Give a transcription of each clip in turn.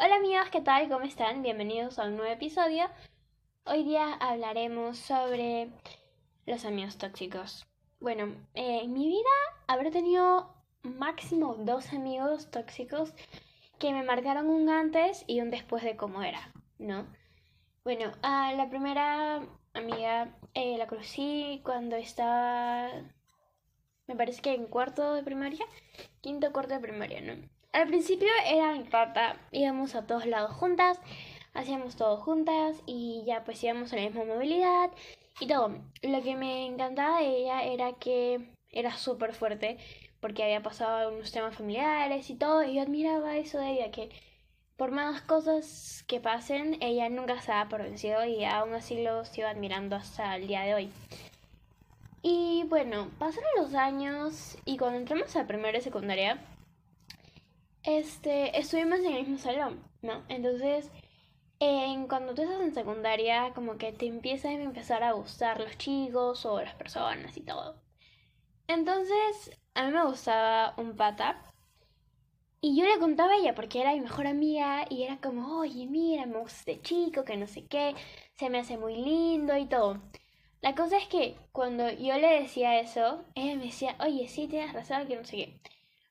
Hola amigos, ¿qué tal? ¿Cómo están? Bienvenidos a un nuevo episodio. Hoy día hablaremos sobre los amigos tóxicos. Bueno, eh, en mi vida habré tenido máximo dos amigos tóxicos que me marcaron un antes y un después de cómo era, ¿no? Bueno, a la primera amiga eh, la conocí cuando estaba, me parece que en cuarto de primaria, quinto cuarto de primaria, ¿no? Al principio era mi pata, íbamos a todos lados juntas, hacíamos todo juntas y ya pues íbamos a la misma movilidad y todo. Lo que me encantaba de ella era que era súper fuerte porque había pasado algunos temas familiares y todo y yo admiraba eso de ella que por más cosas que pasen ella nunca se daba por vencido y aún así lo sigo admirando hasta el día de hoy. Y bueno, pasaron los años y cuando entramos a primera y secundaria este, estuvimos en el mismo salón, ¿no? Entonces, en, cuando tú estás en secundaria, como que te empiezan a empezar a gustar los chicos o las personas y todo. Entonces, a mí me gustaba un pata. Y yo le contaba a ella porque era mi mejor amiga y era como, oye, mira, me gusta este chico, que no sé qué, se me hace muy lindo y todo. La cosa es que cuando yo le decía eso, ella me decía, oye, sí, tienes razón, que no sé qué.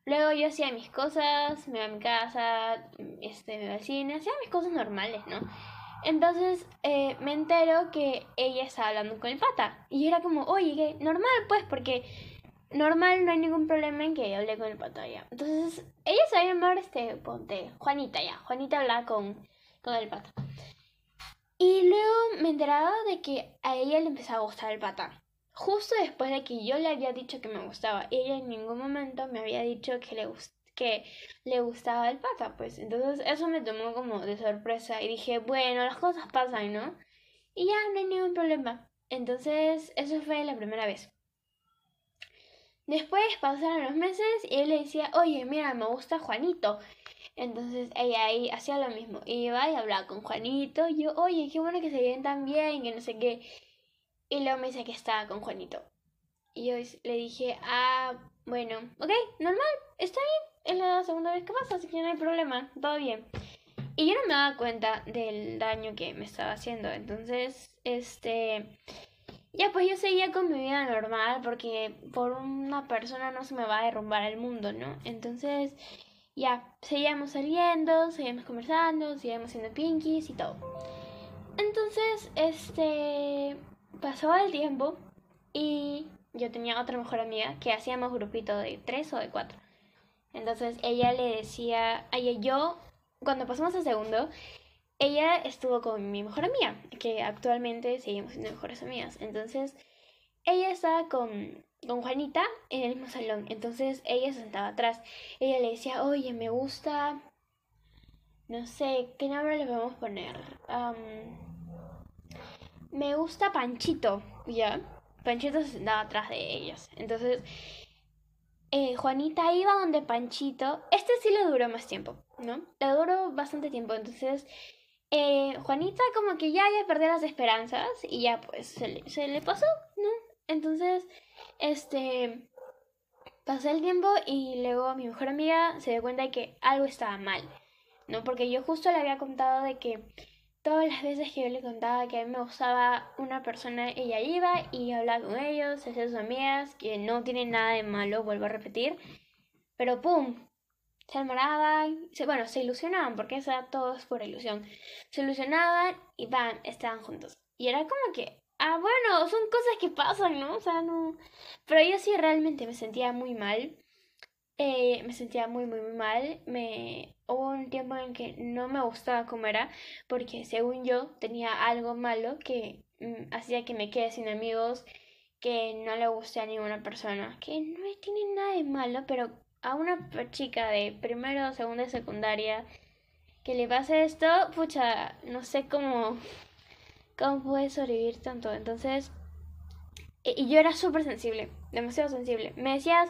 Luego yo hacía mis cosas, me iba a mi casa, este, me iba al cine, hacía mis cosas normales, ¿no? Entonces eh, me entero que ella estaba hablando con el pata. Y era como, oye, normal pues, porque normal no hay ningún problema en que hable con el pata ya. Entonces ella se va a llamar, este, ponte, Juanita ya. Juanita hablaba con, con el pata. Y luego me enteraba de que a ella le empezaba a gustar el pata justo después de que yo le había dicho que me gustaba, ella en ningún momento me había dicho que le, que le gustaba el pata, pues entonces eso me tomó como de sorpresa y dije, bueno, las cosas pasan, ¿no? Y ya no hay ningún problema. Entonces, eso fue la primera vez. Después pasaron los meses y él le decía, oye, mira, me gusta Juanito. Entonces ella ahí hacía lo mismo. Iba y hablaba con Juanito. Y yo, oye, qué bueno que se vienen tan bien, que no sé qué. Y luego me dice que estaba con Juanito. Y yo le dije, ah, bueno, ok, normal, está bien. Es la segunda vez que pasa, así que no hay problema, todo bien. Y yo no me daba cuenta del daño que me estaba haciendo. Entonces, este. Ya pues yo seguía con mi vida normal porque por una persona no se me va a derrumbar el mundo, ¿no? Entonces, ya, seguíamos saliendo, seguíamos conversando, seguíamos siendo pinkies y todo. Entonces, este pasó el tiempo y yo tenía otra mejor amiga que hacíamos grupito de tres o de cuatro. Entonces ella le decía, ella yo, cuando pasamos a segundo, ella estuvo con mi mejor amiga, que actualmente seguimos siendo mejores amigas. Entonces ella estaba con, con Juanita en el mismo salón. Entonces ella se sentaba atrás. Ella le decía, oye, me gusta, no sé, ¿qué nombre le podemos poner? Me gusta Panchito, ¿ya? Panchito se sentaba atrás de ellos. Entonces, eh, Juanita iba donde Panchito. Este sí le duró más tiempo, ¿no? Le duró bastante tiempo. Entonces, eh, Juanita como que ya había perdido las esperanzas y ya pues se le, se le pasó, ¿no? Entonces, este, pasó el tiempo y luego mi mejor amiga se dio cuenta de que algo estaba mal, ¿no? Porque yo justo le había contado de que todas las veces que yo le contaba que a mí me gustaba una persona, ella iba y hablaba con ellos, hacía sus amigas, que no tienen nada de malo, vuelvo a repetir. Pero ¡pum! Se enamoraban, se, bueno, se ilusionaban, porque eso todo es por ilusión. Se ilusionaban y van, estaban juntos. Y era como que, ah, bueno, son cosas que pasan, ¿no? O sea, no. Pero yo sí realmente me sentía muy mal. Eh, me sentía muy, muy, mal. Me... Hubo un tiempo en que no me gustaba cómo era, porque según yo tenía algo malo que mm, hacía que me quede sin amigos, que no le guste a ninguna persona, que no tiene nada de malo, pero a una chica de primero, segunda y secundaria que le pase esto, pucha, no sé cómo, cómo puede sobrevivir tanto. Entonces, y yo era súper sensible, demasiado sensible. Me decías,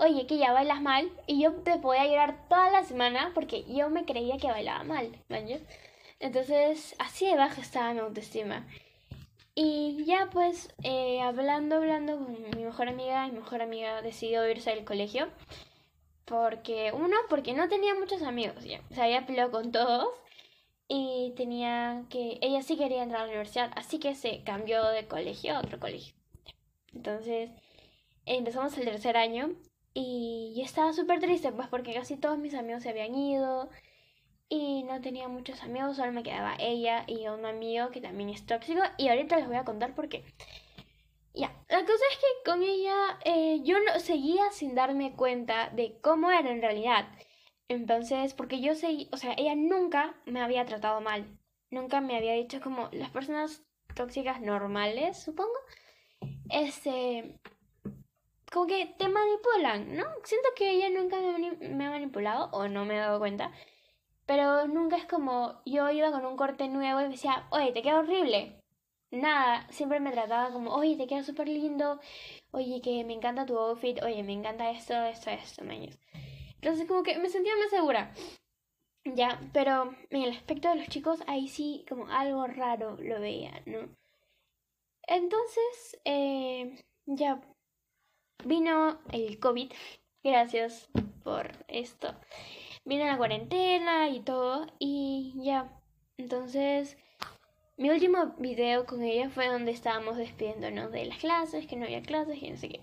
oye, que ya bailas mal, y yo te podía llorar toda la semana porque yo me creía que bailaba mal, ¿vale? Entonces, así de baja estaba mi autoestima. Y ya pues, eh, hablando, hablando con mi mejor amiga, mi mejor amiga decidió irse al colegio. Porque, uno, porque no tenía muchos amigos ya. Se había peleado con todos. Y tenía que. Ella sí quería entrar a la universidad. Así que se cambió de colegio a otro colegio. Entonces, empezamos el tercer año. Y yo estaba súper triste, pues porque casi todos mis amigos se habían ido. Y no tenía muchos amigos, solo me quedaba ella y un amigo que también es tóxico. Y ahorita les voy a contar por qué. Ya, la cosa es que con ella eh, yo no, seguía sin darme cuenta de cómo era en realidad. Entonces, porque yo seguí, o sea, ella nunca me había tratado mal. Nunca me había dicho como las personas tóxicas normales, supongo. Este, como que te manipulan, ¿no? Siento que ella nunca me, ha manipulado o no me he dado cuenta. Pero nunca es como yo iba con un corte nuevo y me decía, oye, te queda horrible nada, siempre me trataba como, oye, te queda súper lindo, oye, que me encanta tu outfit, oye, me encanta esto, esto, esto, maños. Entonces como que me sentía más segura. Ya, pero en el aspecto de los chicos, ahí sí como algo raro lo veía, ¿no? Entonces, eh, ya vino el COVID, gracias por esto. Vino la cuarentena y todo, y ya, entonces mi último video con ella fue donde estábamos despidiéndonos de las clases, que no había clases y no sé qué.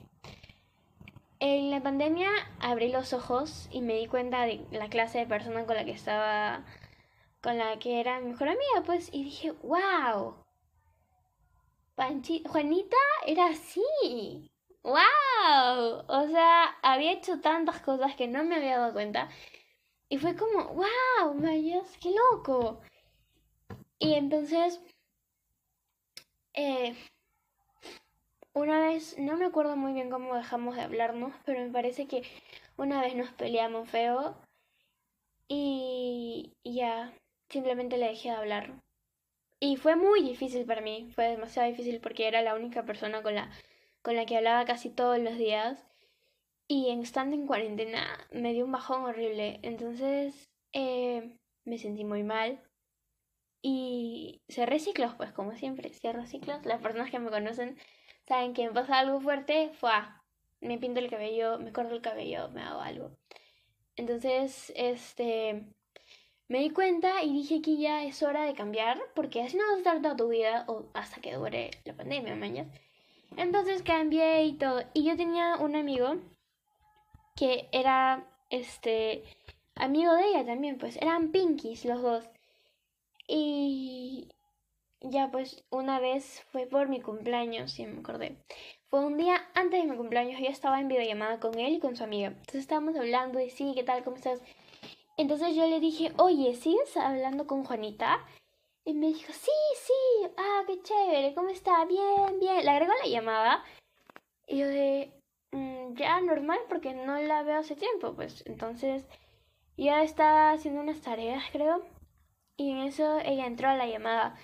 En la pandemia abrí los ojos y me di cuenta de la clase de persona con la que estaba, con la que era mi mejor amiga, pues, y dije, wow, Panchi Juanita era así, wow, o sea, había hecho tantas cosas que no me había dado cuenta. Y fue como, wow, Mayas, qué loco. Y entonces, eh, una vez, no me acuerdo muy bien cómo dejamos de hablarnos, pero me parece que una vez nos peleamos feo y ya, simplemente le dejé de hablar. Y fue muy difícil para mí, fue demasiado difícil porque era la única persona con la, con la que hablaba casi todos los días. Y en estando en cuarentena me dio un bajón horrible. Entonces eh, me sentí muy mal. Y cerré ciclos, pues como siempre, cierro ciclos. Las personas que me conocen saben que me pasa algo fuerte, fue me pinto el cabello, me corto el cabello, me hago algo. Entonces, este, me di cuenta y dije que ya es hora de cambiar, porque así no vas a estar toda tu vida, o hasta que dure la pandemia, mañana. Entonces cambié y todo. Y yo tenía un amigo que era, este, amigo de ella también, pues eran pinkies los dos. Y ya pues una vez fue por mi cumpleaños, si me acordé. Fue un día antes de mi cumpleaños, yo estaba en videollamada con él y con su amiga. Entonces estábamos hablando de sí, ¿qué tal? ¿Cómo estás? Entonces yo le dije, oye, ¿sigues hablando con Juanita? Y me dijo, sí, sí, ah, qué chévere, ¿cómo está? Bien, bien. Le agregó la llamada. Y yo de, mm, ya normal, porque no la veo hace tiempo, pues. Entonces, ya estaba haciendo unas tareas, creo. Y en eso ella entró a la llamada.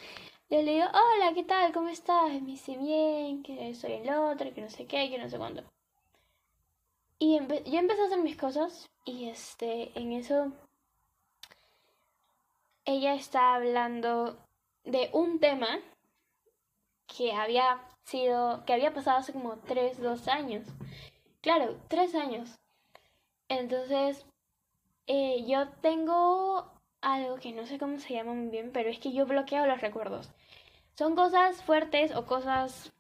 Yo le digo, hola, ¿qué tal? ¿Cómo estás? me dice, bien, que soy el otro, que no sé qué, que no sé cuándo. Y yo empecé a hacer mis cosas y este, en eso ella está hablando de un tema que había sido, que había pasado hace como 3, 2 años. Claro, 3 años. Entonces, eh, yo tengo algo que no sé cómo se llama muy bien, pero es que yo bloqueo los recuerdos. Son cosas fuertes o cosas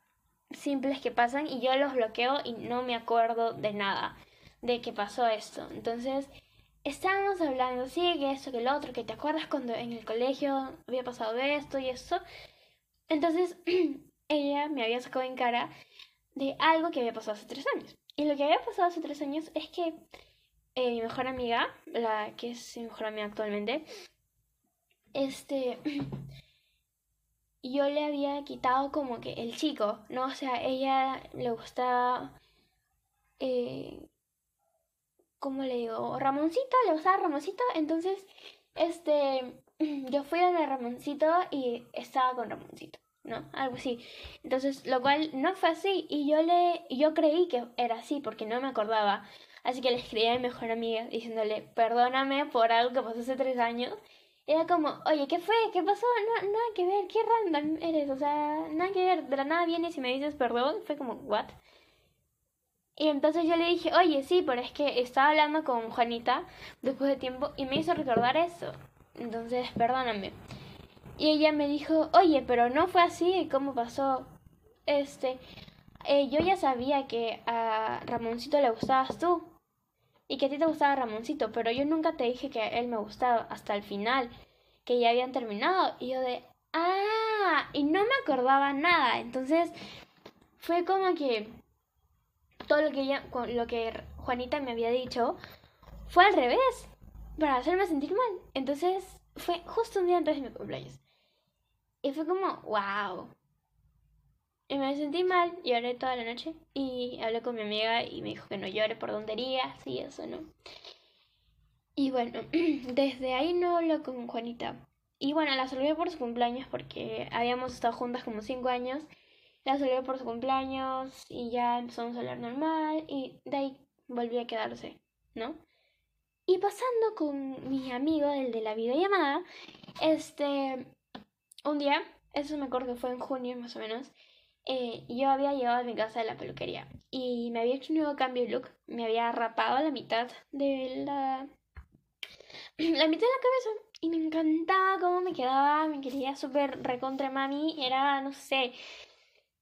simples que pasan y yo los bloqueo y no me acuerdo de nada de que pasó esto. Entonces, estábamos hablando, sí, que esto, que lo otro, que te acuerdas cuando en el colegio había pasado esto y eso. Entonces, ella me había sacado en cara de algo que había pasado hace tres años. Y lo que había pasado hace tres años es que eh, mi mejor amiga, la que es mi mejor amiga actualmente, este, yo le había quitado como que el chico, ¿no? O sea, ella le gustaba, eh, ¿cómo le digo? Ramoncito, le gustaba Ramoncito, entonces, este, yo fui donde Ramoncito y estaba con Ramoncito. ¿no? Algo así. Entonces, lo cual no fue así y yo le yo creí que era así porque no me acordaba. Así que le escribí a mi mejor amiga diciéndole, perdóname por algo que pasó hace tres años. Era como, oye, ¿qué fue? ¿Qué pasó? No, nada que ver, qué random eres. O sea, nada que ver. De la nada vienes y me dices perdón. Fue como, ¿what? Y entonces yo le dije, oye, sí, pero es que estaba hablando con Juanita después de tiempo y me hizo recordar eso. Entonces, perdóname. Y ella me dijo, oye, pero no fue así, ¿cómo pasó? Este, eh, yo ya sabía que a Ramoncito le gustabas tú y que a ti te gustaba Ramoncito, pero yo nunca te dije que a él me gustaba hasta el final, que ya habían terminado. Y yo de, ah, y no me acordaba nada. Entonces, fue como que todo lo que, ella, lo que Juanita me había dicho fue al revés, para hacerme sentir mal. Entonces, fue justo un día antes de mi cumpleaños. Y fue como, wow. Y me sentí mal, lloré toda la noche y hablé con mi amiga y me dijo que no llore por tonterías y eso, ¿no? Y bueno, desde ahí no hablo con Juanita. Y bueno, la saludé por su cumpleaños porque habíamos estado juntas como cinco años. La saludé por su cumpleaños y ya empezamos a hablar normal y de ahí volví a quedarse, ¿no? Y pasando con mi amigo, el de la videollamada, este, un día, eso me acuerdo que fue en junio más o menos, eh, yo había llegado a mi casa de la peluquería y me había hecho un nuevo cambio de look. Me había rapado la mitad de la... la mitad de la cabeza y me encantaba cómo me quedaba. Me quería súper recontra mami. Era, no sé,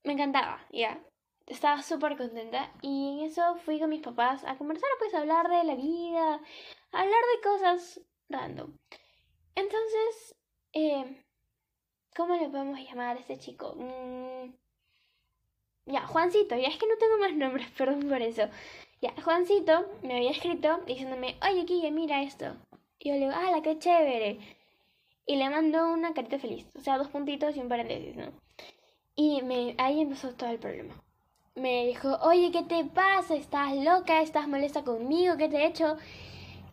me encantaba, ya. Estaba súper contenta y en eso fui con mis papás a conversar, pues a hablar de la vida, a hablar de cosas random. Entonces, eh, ¿Cómo le podemos llamar a este chico? Mm, ya, Juancito, ya es que no tengo más nombres, perdón por eso. Ya, Juancito me había escrito diciéndome, oye, Kille, mira esto. Y yo le digo, ¡ah, qué chévere! Y le mando una carita feliz, o sea, dos puntitos y un paréntesis, ¿no? Y me, ahí empezó todo el problema. Me dijo, oye, ¿qué te pasa? ¿Estás loca? ¿Estás molesta conmigo? ¿Qué te he hecho?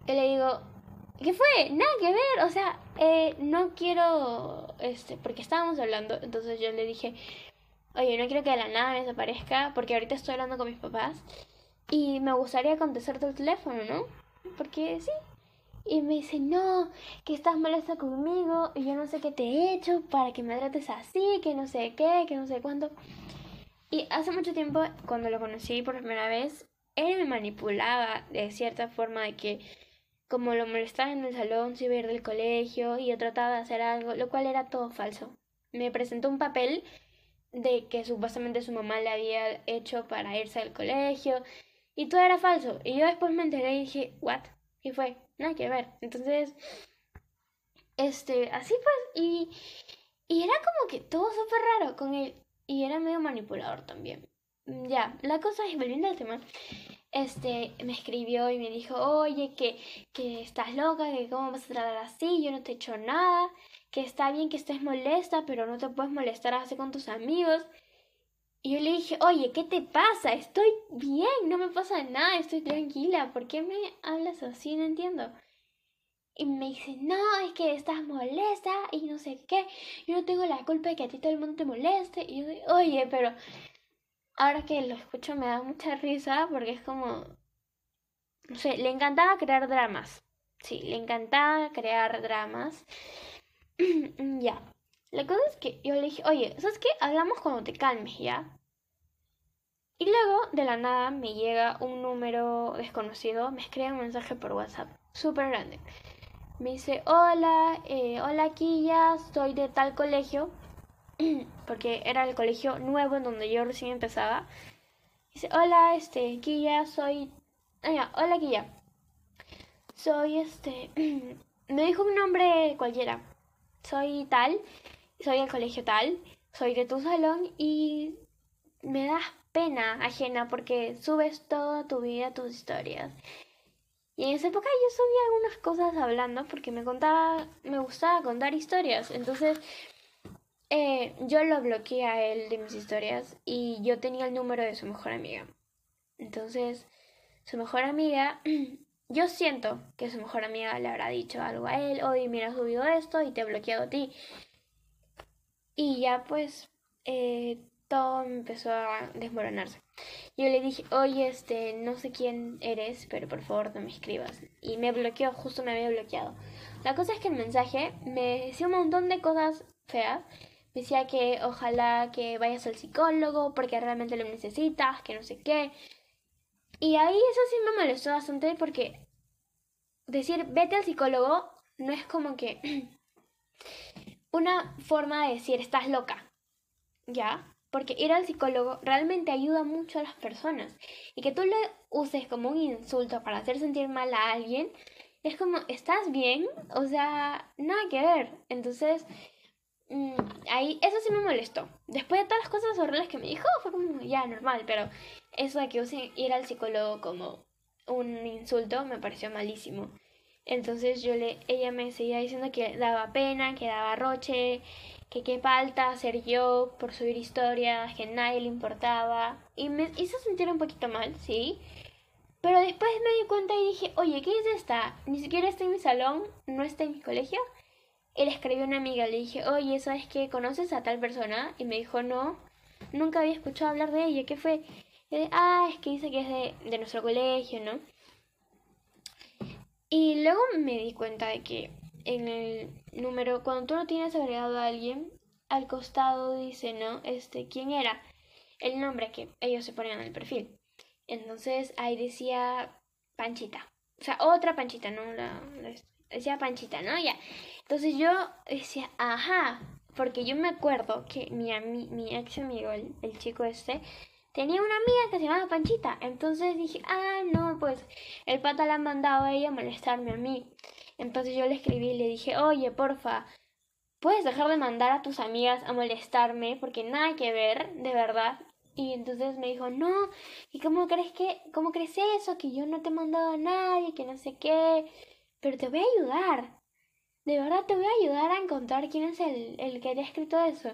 Y le digo, ¿qué fue? Nada que ver, o sea, eh, no quiero, este, porque estábamos hablando, entonces yo le dije, oye, no quiero que de la nada me desaparezca, porque ahorita estoy hablando con mis papás y me gustaría contestarte el teléfono, ¿no? Porque sí. Y me dice, no, que estás molesta conmigo y yo no sé qué te he hecho para que me trates así, que no sé qué, que no sé cuánto. Y hace mucho tiempo, cuando lo conocí por primera vez, él me manipulaba de cierta forma de que como lo molestaba en el salón, se iba a ir del colegio y yo trataba de hacer algo, lo cual era todo falso. Me presentó un papel de que supuestamente su mamá le había hecho para irse al colegio y todo era falso. Y yo después me enteré y dije, ¿what? ¿Qué fue? Nada que ver. Entonces, este, así pues, y, y era como que todo súper raro con él. Y era medio manipulador también. Ya, la cosa es, volviendo al tema, este, me escribió y me dijo, oye, que, que estás loca, que cómo vas a tratar así, yo no te he hecho nada, que está bien que estés molesta, pero no te puedes molestar así con tus amigos. Y yo le dije, oye, ¿qué te pasa? Estoy bien, no me pasa nada, estoy tranquila, ¿por qué me hablas así? No entiendo. Y me dice, no, es que estás molesta y no sé qué, yo no tengo la culpa de que a ti todo el mundo te moleste. Y yo digo, oye, pero ahora que lo escucho me da mucha risa porque es como, no sé, le encantaba crear dramas. Sí, le encantaba crear dramas. ya. La cosa es que yo le dije, oye, ¿sabes qué? Hablamos cuando te calmes, ¿ya? Y luego, de la nada, me llega un número desconocido, me escribe un mensaje por WhatsApp, súper grande. Me dice, hola, eh, hola ya, soy de tal colegio. porque era el colegio nuevo en donde yo recién empezaba. Dice, hola, este, Quilla, soy... Ah, hola, Quilla. Soy, este... me dijo un nombre cualquiera. Soy tal, soy del colegio tal, soy de tu salón y me das pena ajena porque subes toda tu vida, tus historias. Y en esa época yo subía algunas cosas hablando porque me contaba, me gustaba contar historias. Entonces eh, yo lo bloqueé a él de mis historias y yo tenía el número de su mejor amiga. Entonces, su mejor amiga, yo siento que su mejor amiga le habrá dicho algo a él, oye, mira, has subido esto y te he bloqueado a ti. Y ya pues eh, todo empezó a desmoronarse. Yo le dije, oye, este, no sé quién eres, pero por favor no me escribas. Y me bloqueó, justo me había bloqueado. La cosa es que el mensaje me decía un montón de cosas feas decía que ojalá que vayas al psicólogo porque realmente lo necesitas, que no sé qué. Y ahí eso sí me molestó bastante porque decir vete al psicólogo no es como que una forma de decir estás loca, ¿ya? Porque ir al psicólogo realmente ayuda mucho a las personas. Y que tú lo uses como un insulto para hacer sentir mal a alguien, es como, ¿estás bien? O sea, nada que ver. Entonces, mm, ahí, eso sí me molestó. Después de todas las cosas horribles que me dijo, fue como, ya, normal. Pero eso de que use ir al psicólogo como un insulto me pareció malísimo. Entonces yo le, ella me seguía diciendo que daba pena, que daba roche, que qué falta ser yo por subir historias, que nadie le importaba. Y me hizo sentir un poquito mal, sí. Pero después me di cuenta y dije, oye, ¿qué es esta? Ni siquiera está en mi salón, no está en mi colegio. Y le escribí a una amiga, le dije, oye, ¿sabes qué? ¿Conoces a tal persona? Y me dijo, no, nunca había escuchado hablar de ella. ¿Qué fue? Y ah, es que dice que es de, de nuestro colegio, ¿no? Y luego me di cuenta de que en el número, cuando tú no tienes agregado a alguien, al costado dice, ¿no? Este, ¿quién era? El nombre que ellos se ponían en el perfil. Entonces ahí decía Panchita. O sea, otra Panchita, ¿no? La, decía Panchita, ¿no? Ya. Entonces yo decía, ajá, porque yo me acuerdo que mi, mi ex amigo, el, el chico este, tenía una amiga que se llamaba Panchita. Entonces dije, ah, no, pues el pata la ha mandado a ella a molestarme a mí. Entonces yo le escribí y le dije, oye, porfa, ¿puedes dejar de mandar a tus amigas a molestarme? Porque nada que ver, de verdad. Y entonces me dijo, no, ¿y cómo crees que, cómo crees eso? Que yo no te he mandado a nadie, que no sé qué. Pero te voy a ayudar. De verdad te voy a ayudar a encontrar quién es el, el que te ha escrito eso.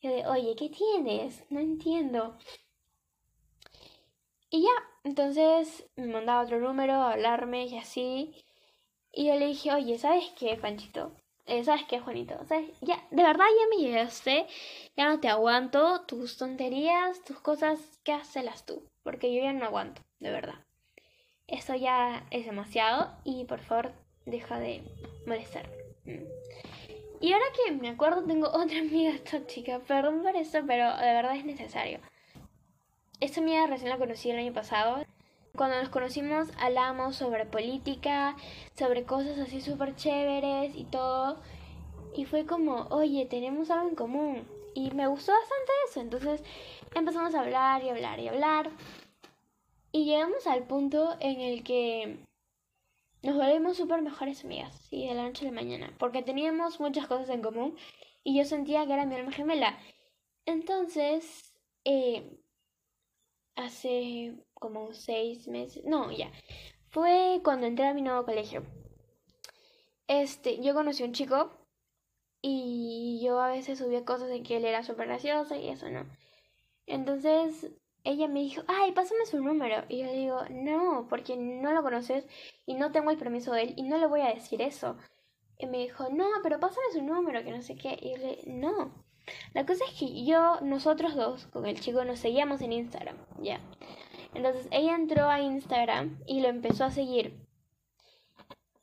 Y yo de, oye, ¿qué tienes? No entiendo. Y ya, entonces me mandaba otro número a hablarme y así. Y yo le dije, oye, ¿sabes qué, Panchito? Eh, ¿Sabes qué, Juanito? ¿Sabes? Ya, de verdad ya me llegaste, ya no te aguanto tus tonterías, tus cosas, que hacelas tú, porque yo ya no aguanto, de verdad. Eso ya es demasiado y por favor deja de molestar. Mm. Y ahora que me acuerdo tengo otra amiga tóxica, perdón por eso, pero de verdad es necesario. Esta amiga recién la conocí el año pasado cuando nos conocimos hablamos sobre política, sobre cosas así súper chéveres y todo. Y fue como, oye, tenemos algo en común. Y me gustó bastante eso. Entonces empezamos a hablar y hablar y hablar. Y llegamos al punto en el que nos volvimos súper mejores amigas, ¿sí? De la noche a la mañana. Porque teníamos muchas cosas en común y yo sentía que era mi alma gemela. Entonces, eh, hace como seis meses, no, ya, fue cuando entré a mi nuevo colegio. Este, yo conocí a un chico y yo a veces subía cosas de que él era súper gracioso y eso, ¿no? Entonces ella me dijo, ay, pásame su número. Y yo digo, no, porque no lo conoces y no tengo el permiso de él y no le voy a decir eso. Y me dijo, no, pero pásame su número, que no sé qué. Y yo le no. La cosa es que yo, nosotros dos, con el chico, nos seguíamos en Instagram, ya. Entonces ella entró a Instagram y lo empezó a seguir.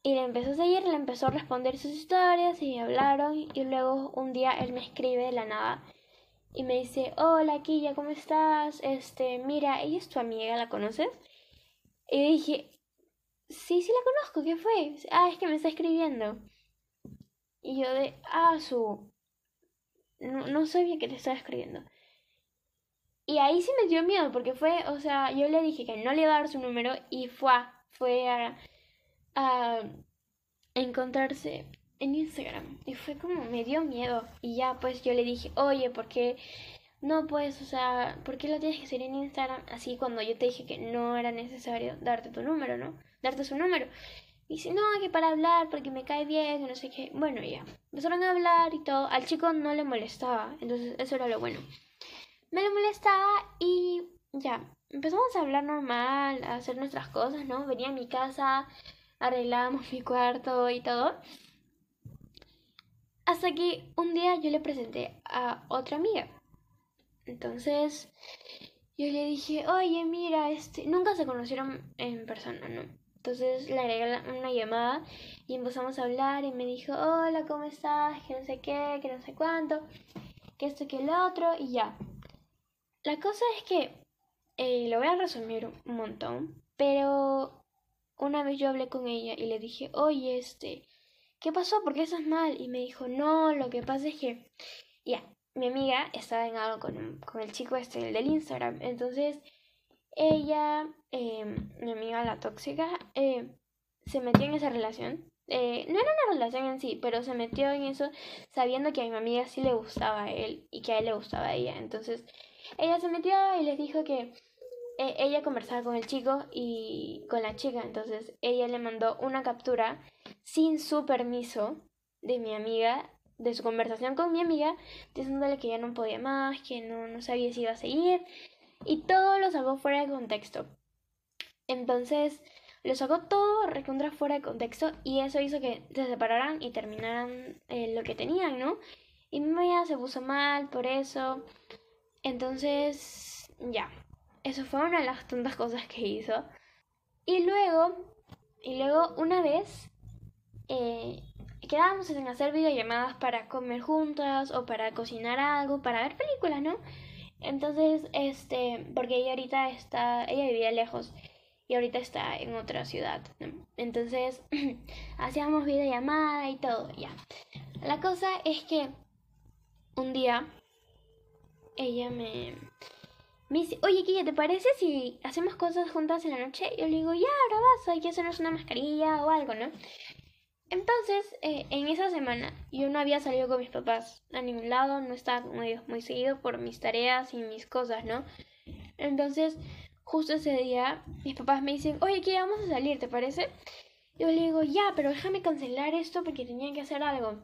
Y le empezó a seguir, le empezó a responder sus historias y hablaron. Y luego un día él me escribe de la nada y me dice: Hola, Killa, ¿cómo estás? Este, mira, ella es tu amiga, ¿la conoces? Y dije: Sí, sí la conozco, ¿qué fue? Ah, es que me está escribiendo. Y yo de: Ah, su. No, no sabía que te estaba escribiendo. Y ahí sí me dio miedo, porque fue, o sea, yo le dije que no le iba a dar su número y fue, fue a, a encontrarse en Instagram. Y fue como, me dio miedo. Y ya pues yo le dije, oye, ¿por qué no puedes, o sea, ¿por qué lo tienes que hacer en Instagram? Así cuando yo te dije que no era necesario darte tu número, ¿no? Darte su número. Y dice, no, que para hablar, porque me cae bien, no sé qué. Bueno, ya. Empezaron a hablar y todo. Al chico no le molestaba. Entonces, eso era lo bueno. Me lo molestaba y ya. Empezamos a hablar normal, a hacer nuestras cosas, ¿no? Venía a mi casa, arreglábamos mi cuarto y todo. Hasta que un día yo le presenté a otra amiga. Entonces, yo le dije, oye, mira, este, nunca se conocieron en persona, ¿no? Entonces le agregué una llamada y empezamos a hablar y me dijo, hola, ¿cómo estás? Que no sé qué, que no sé cuánto, que esto, que el otro y ya. La cosa es que eh, lo voy a resumir un montón, pero una vez yo hablé con ella y le dije, oye, este, ¿qué pasó? ¿Por qué estás mal? Y me dijo, no, lo que pasa es que, ya, mi amiga estaba en algo con, con el chico este, el del Instagram, entonces ella, em, mi amiga la tóxica, eh, se metió en esa relación. Eh, no era una relación en sí, pero se metió en eso sabiendo que a mi amiga sí le gustaba a él y que a él le gustaba a ella. Entonces ella se metió y les dijo que eh, ella conversaba con el chico y con la chica. Entonces ella le mandó una captura sin su permiso de mi amiga, de su conversación con mi amiga, diciéndole que ya no podía más, que no, no sabía si iba a seguir. Y todo lo sacó fuera de contexto. Entonces lo sacó todo recontra fuera de contexto y eso hizo que se separaran y terminaran eh, lo que tenían, ¿no? Y mi se puso mal por eso. Entonces, ya. Eso fue una de las tantas cosas que hizo. Y luego, y luego una vez, eh, quedábamos en hacer videollamadas para comer juntas o para cocinar algo, para ver películas, ¿no? Entonces, este, porque ella ahorita está, ella vivía lejos y ahorita está en otra ciudad. Entonces, hacíamos videollamada y todo, ya. La cosa es que un día ella me, dice, oye, Killa, ¿te parece si hacemos cosas juntas en la noche? Y yo le digo, ya, ahora vas, hay que hacernos una mascarilla o algo, ¿no? Entonces, eh, en esa semana yo no había salido con mis papás a ningún lado, no estaba con muy seguido por mis tareas y mis cosas, ¿no? Entonces, justo ese día, mis papás me dicen, oye, ¿qué vamos a salir, ¿te parece? Yo le digo, ya, pero déjame cancelar esto porque tenía que hacer algo.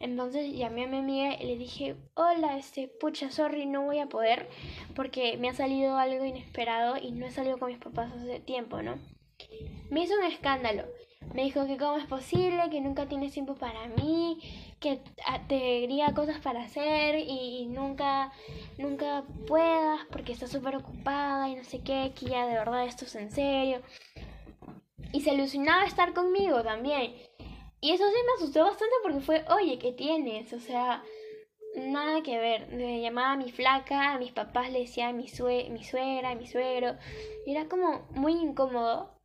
Entonces llamé a mi amiga y le dije, hola, este, pucha, sorry, no voy a poder porque me ha salido algo inesperado y no he salido con mis papás hace tiempo, ¿no? Me hizo un escándalo. Me dijo que cómo es posible, que nunca tienes tiempo para mí, que te diría cosas para hacer y nunca, nunca puedas porque estás súper ocupada y no sé qué, que ya de verdad esto es en serio. Y se ilusionaba estar conmigo también. Y eso sí me asustó bastante porque fue, oye, ¿qué tienes? O sea, nada que ver. Me llamaba a mi flaca, a mis papás le decía mi, sue mi suegra, mi suegro. Y era como muy incómodo.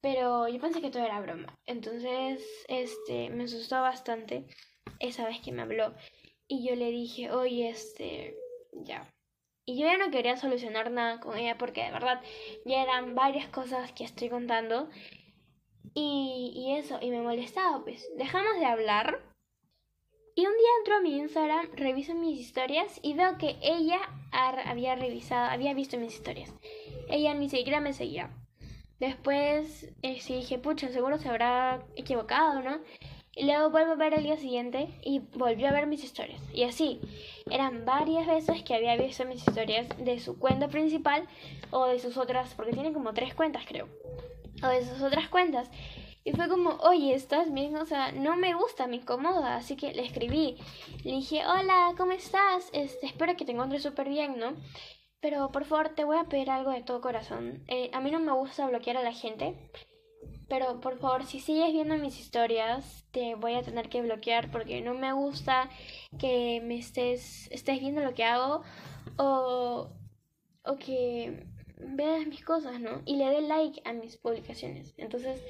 Pero yo pensé que todo era broma. Entonces, este, me asustó bastante esa vez que me habló. Y yo le dije, oye, este, ya. Y yo ya no quería solucionar nada con ella porque de verdad ya eran varias cosas que estoy contando. Y, y eso, y me molestaba, pues. Dejamos de hablar. Y un día entro a mi Instagram, reviso mis historias y veo que ella había revisado, había visto mis historias. Ella ni siquiera me seguía. Después eh, sí dije, pucha, seguro se habrá equivocado, ¿no? Y luego vuelvo a ver el día siguiente y volvió a ver mis historias. Y así, eran varias veces que había visto mis historias de su cuenta principal o de sus otras, porque tiene como tres cuentas creo, o de sus otras cuentas. Y fue como, oye, ¿estás bien? O sea, no me gusta, me incomoda. Así que le escribí. Le dije, hola, ¿cómo estás? Este, espero que te encuentres súper bien, ¿no? Pero por favor, te voy a pedir algo de todo corazón. Eh, a mí no me gusta bloquear a la gente. Pero por favor, si sigues viendo mis historias, te voy a tener que bloquear porque no me gusta que me estés, estés viendo lo que hago o, o que veas mis cosas, ¿no? Y le dé like a mis publicaciones. Entonces,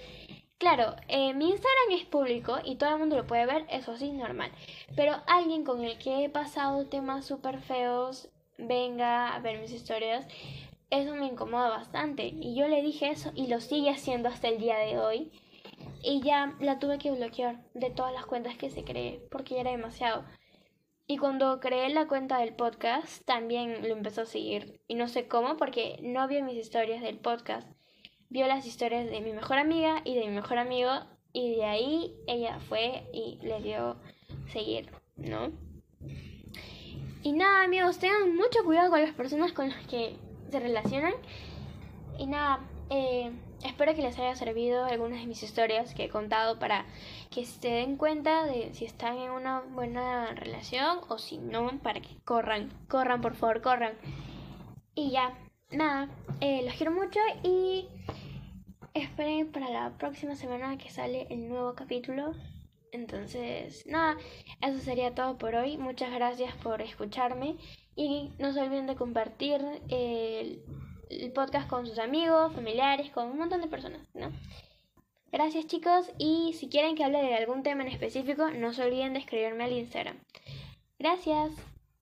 claro, eh, mi Instagram es público y todo el mundo lo puede ver, eso sí, normal. Pero alguien con el que he pasado temas súper feos venga a ver mis historias, eso me incomoda bastante. Y yo le dije eso y lo sigue haciendo hasta el día de hoy. Y ya la tuve que bloquear de todas las cuentas que se cree, porque ya era demasiado. Y cuando creé la cuenta del podcast, también lo empezó a seguir. Y no sé cómo, porque no vio mis historias del podcast. Vio las historias de mi mejor amiga y de mi mejor amigo. Y de ahí ella fue y le dio seguir, ¿no? Y nada, amigos, tengan mucho cuidado con las personas con las que se relacionan. Y nada, eh, espero que les haya servido algunas de mis historias que he contado para que se den cuenta de si están en una buena relación o si no, para que corran, corran, por favor, corran. Y ya, nada, eh, los quiero mucho y esperen para la próxima semana que sale el nuevo capítulo. Entonces, nada, eso sería todo por hoy. Muchas gracias por escucharme y no se olviden de compartir el, el podcast con sus amigos, familiares, con un montón de personas, ¿no? Gracias chicos y si quieren que hable de algún tema en específico, no se olviden de escribirme al Instagram. Gracias.